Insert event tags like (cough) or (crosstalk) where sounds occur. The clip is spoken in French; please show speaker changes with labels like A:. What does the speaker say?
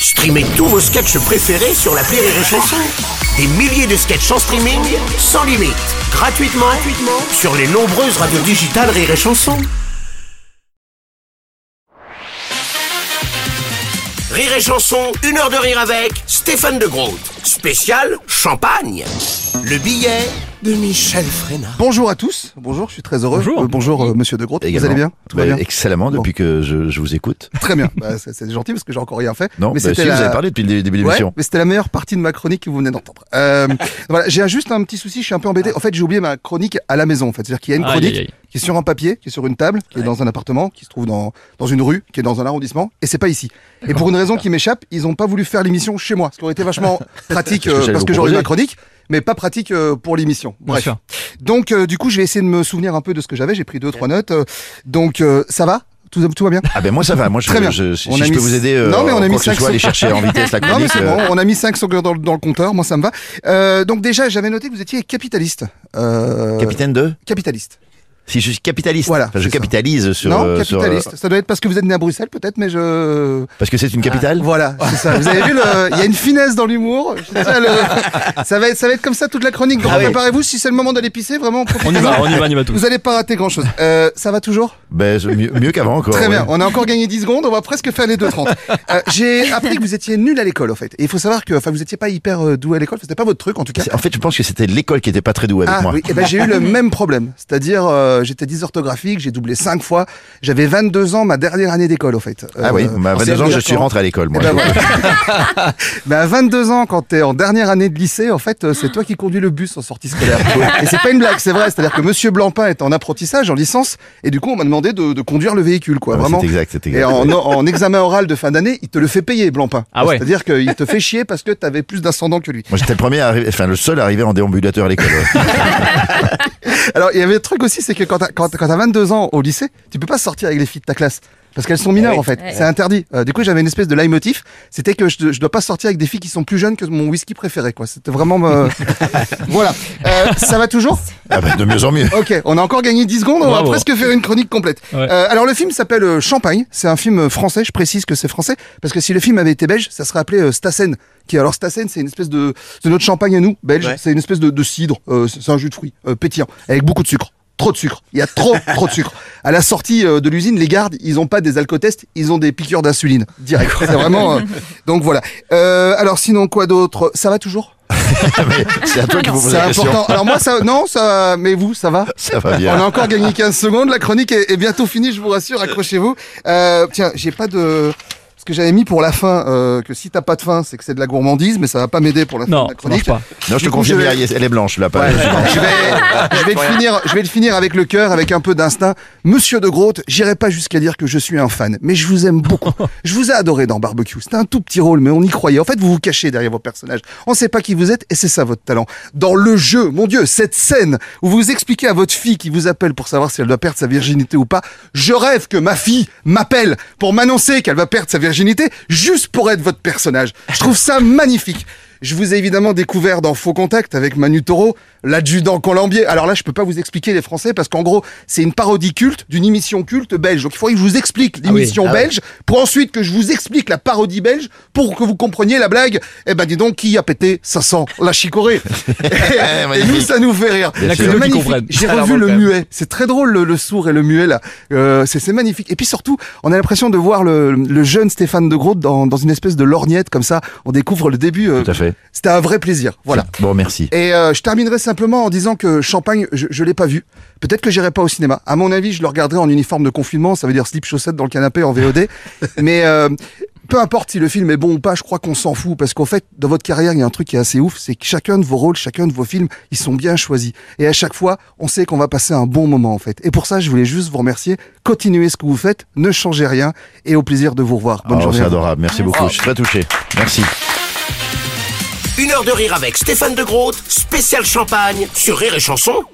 A: Streamez tous vos sketchs préférés sur la Rire et Chanson. Des milliers de sketchs en streaming, sans limite, gratuitement, gratuitement sur les nombreuses radios digitales Rire et Chanson. Rire et Chanson, une heure de rire avec Stéphane de Groot. Spécial champagne. Le billet de Michel Frénat.
B: Bonjour à tous. Bonjour, je suis très heureux.
C: Bonjour.
B: Euh, bonjour, euh, Monsieur de Groot. Vous
C: Également.
B: allez bien Tout va
C: Bah,
B: bien
C: Excellemment, depuis que je, je vous écoute. (laughs)
B: Très bien. Bah, c'est gentil parce que j'ai encore rien fait.
C: Non,
B: mais
C: bah, si,
B: c'était
C: vous
B: la...
C: avez parlé depuis le début de
B: Ouais,
C: l'émission.
B: mais c'était la meilleure partie de ma chronique que vous venez d'entendre. Euh, (laughs) voilà, j'ai juste un petit souci, je suis un peu embêté. En fait, j'ai oublié ma chronique à la maison. En fait, c'est-à-dire qu'il y a une
C: Aïe,
B: chronique
C: aïe, aïe.
B: Qui est sur un papier, qui est sur une table, qui est dans un appartement, qui se trouve dans dans une rue, qui est dans un arrondissement, et c'est pas ici. Et pour une raison qui m'échappe, ils ont pas voulu faire l'émission chez moi, ce qui aurait été vachement pratique (laughs)
C: Parce que
B: euh, parce que j'aurais eu ma chronique. Mais pas pratique euh, pour l'émission. Bref.
C: sûr.
B: Donc, euh, du coup, je vais essayer de me souvenir un peu de ce que j'avais. J'ai pris deux, trois notes. donc, ça va? Tout, tout va bien?
C: Ah ben moi ça va, moi je,
B: Très bien.
C: je- si
B: On
C: si
B: a
C: je
B: mis-
C: peux vous aider euh,
B: Non, mais on a mis
C: quoi que ce
B: cinq
C: soit, aller (laughs) chercher en vitesse la
B: Non, mais
C: chronique. euh,
B: on a mis 5 secondes dans, le- dans le compteur, moi ça me va. Euh, donc déjà, j'avais noté que vous étiez capitaliste.
C: Capitaine de?
B: Capitaliste.
C: Si je suis capitaliste,
B: Voilà,
C: Enfin, je
B: c'est ça.
C: capitalise sur...
B: non,
C: euh, sur, euh,
B: capitaliste. Ça doit être parce que vous êtes né à Bruxelles peut-être, mais je...
C: parce que c'est une capitale
B: Voilà, c'est ça. Vous avez vu, le- il y a une finesse dans l'humour. Sais ça, le- ça, va être, ça va être comme ça toute la chronique. Donc
C: Ah oui.
B: préparez-vous, si c'est le moment d'aller pisser, vraiment,
D: On y va, on y va, on y va tous.
B: vous allez pas rater grand-chose. Euh, ça va toujours?
C: Ben, mieux, mieux qu'avant encore.
B: Très
C: ouais.
B: bien, on a encore gagné 10 secondes, on va presque faire les 2.30. Euh, J'ai appris que vous étiez nul à l'école, en fait. Et il faut savoir que enfin, vous étiez pas hyper euh, doué à l'école, c'était pas votre truc en tout cas.
C: En fait, je pense que c'était l'école qui était pas très douée avec
B: Ah
C: moi.
B: oui, et ben j'ai eu le (laughs) même problème. C'est-à-dire, euh, j'étais dysorthographique, j'ai doublé 5 fois. J'avais 22 ans, ma dernière année d'école, au fait.
C: Ah oui,
B: Euh,
C: bah, à
B: en
C: 22 ans, je
B: CM2,
C: suis rentré à l'école, moi.
B: Eh ben voilà. (laughs) (laughs) Mais à 22 ans, quand t'es en dernière année de lycée, en fait, euh, c'est toi qui conduis le bus en sortie scolaire. (laughs) et c'est pas une blague, c'est vrai. C'est-à-dire que Monsieur Blancpain est en apprentissage, en licence, et du coup, on m'a demandé de, de conduire le véhicule, quoi.
C: Ouais,
B: vraiment.
C: C'est exact, c'est
B: Et
C: exact.
B: en, en examen oral de fin d'année, il te le fait payer, Blancpain.
D: Ah ouais.
B: C'est-à-dire qu'il te fait chier parce que t'avais plus d'ascendant que lui.
C: Moi, j'étais le premier à arriver, enfin, le seul à arriver en déambulateur à l'école. ouais.
B: Alors, il y avait un truc aussi, c'est que quand t'as, quand, quand t'as 22 ans au lycée, tu peux pas sortir avec les filles de ta classe. Parce qu'elles sont mineures, en fait. C'est interdit. Euh, du coup, j'avais une espèce de leitmotiv. C'était que je, je dois pas sortir avec des filles qui sont plus jeunes que mon whisky préféré, quoi. C'était vraiment, euh, (laughs) voilà. Euh, ça va toujours?
C: Ah ben, de mieux en mieux.
B: Ok, on a encore gagné 10 secondes, on va
D: Bravo.
B: presque faire une chronique complète.
D: Ouais.
B: Euh, alors le film s'appelle euh, Champagne, c'est un film français, je précise que c'est français, parce que si le film avait été belge, ça serait appelé euh, Stassen. Qui, alors Stassen, c'est une espèce de... C'est notre champagne à nous, belge, c'est une espèce de, de cidre, euh, c'est c'est un jus de fruits euh, pétillant, avec beaucoup de sucre. Trop de sucre. Il y a trop, (laughs) trop de sucre. À la sortie euh, de l'usine, les gardes, ils ont pas des alcotests, ils ont des piqûres d'insuline. Direct. (laughs) C'est vraiment... euh, Donc voilà. Euh, alors sinon, quoi d'autre? Ça va toujours? (laughs)
C: C'est à toi qu'il faut poser la question.
B: important. Alors moi, ça... Non, ça... Mais vous, ça va?
C: Ça va
B: on a
C: bien.
B: encore gagné 15 secondes. La chronique est, est bientôt finie, je vous rassure. Accrochez-vous. Euh, tiens, j'ai pas de. Que j'avais mis pour la fin, euh, que si t'as pas de fin, c'est que c'est de la gourmandise, mais ça va pas m'aider pour la fin
D: Non,
B: de la
D: ça marche
B: chronique.
D: pas.
C: Non, je te confirme,
B: vais-
C: elle est blanche, là. Pas
B: Ouais, (laughs) je vais, je vais le finir, je vais le finir avec le cœur, avec un peu d'instinct. Monsieur de Groot, j'irai pas jusqu'à dire que je suis un fan, mais je vous aime beaucoup. (laughs) Je vous ai adoré dans Barbecue. C'était un tout petit rôle, mais on y croyait. En fait, vous vous cachez derrière vos personnages. On sait pas qui vous êtes, et c'est ça votre talent. Dans le jeu, mon Dieu, cette scène où vous expliquez à votre fille qui vous appelle pour savoir si elle doit perdre sa virginité ou pas, je rêve que ma fille m'appelle pour m'annoncer qu'elle va perdre sa virginité, juste pour être votre personnage. Je trouve ça magnifique. Je vous ai évidemment découvert dans Faux Contact avec Manu Taureau, l'adjudant Colombier. Alors là, je peux pas vous expliquer les Français parce qu'en gros, c'est une parodie culte d'une émission culte belge. Donc il faudrait que je vous explique l'émission
D: Ah oui.
B: belge pour ensuite que je vous explique la parodie belge pour que vous compreniez la blague. Eh ben dis donc, qui a pété 500 La chicorée. (laughs) et, et nous, ça nous fait rire. J'ai revu le
D: même.
B: muet. C'est très drôle le, le sourd et le muet là. Euh, c'est c'est magnifique. Et puis surtout, on a l'impression de voir le, le jeune Stéphane de Groot dans, dans une espèce de lorgnette comme ça. On découvre le début. euh,
C: Tout à fait.
B: C'était un vrai plaisir. Voilà.
C: Bon, merci.
B: Et euh, je terminerai simplement en disant que Champagne, je, je l'ai pas vu. Peut-être que j'irai pas au cinéma. À mon avis, je le regarderai en uniforme de confinement. Ça veut dire slip chaussette dans le canapé en VOD. (laughs) Mais euh, peu importe si le film est bon ou pas, je crois qu'on s'en fout parce qu'en fait, dans votre carrière, il y a un truc qui est assez ouf, c'est que chacun de vos rôles, chacun de vos films, ils sont bien choisis. Et à chaque fois, on sait qu'on va passer un bon moment en fait. Et pour ça, je voulais juste vous remercier. Continuez ce que vous faites, ne changez rien et au plaisir de vous revoir. Bonne
C: Oh,
B: journée.
C: c'est adorable. Merci beaucoup. Je suis très touché. Merci.
A: Une heure de rire avec Stéphane de Groot, spécial champagne sur Rire et Chanson.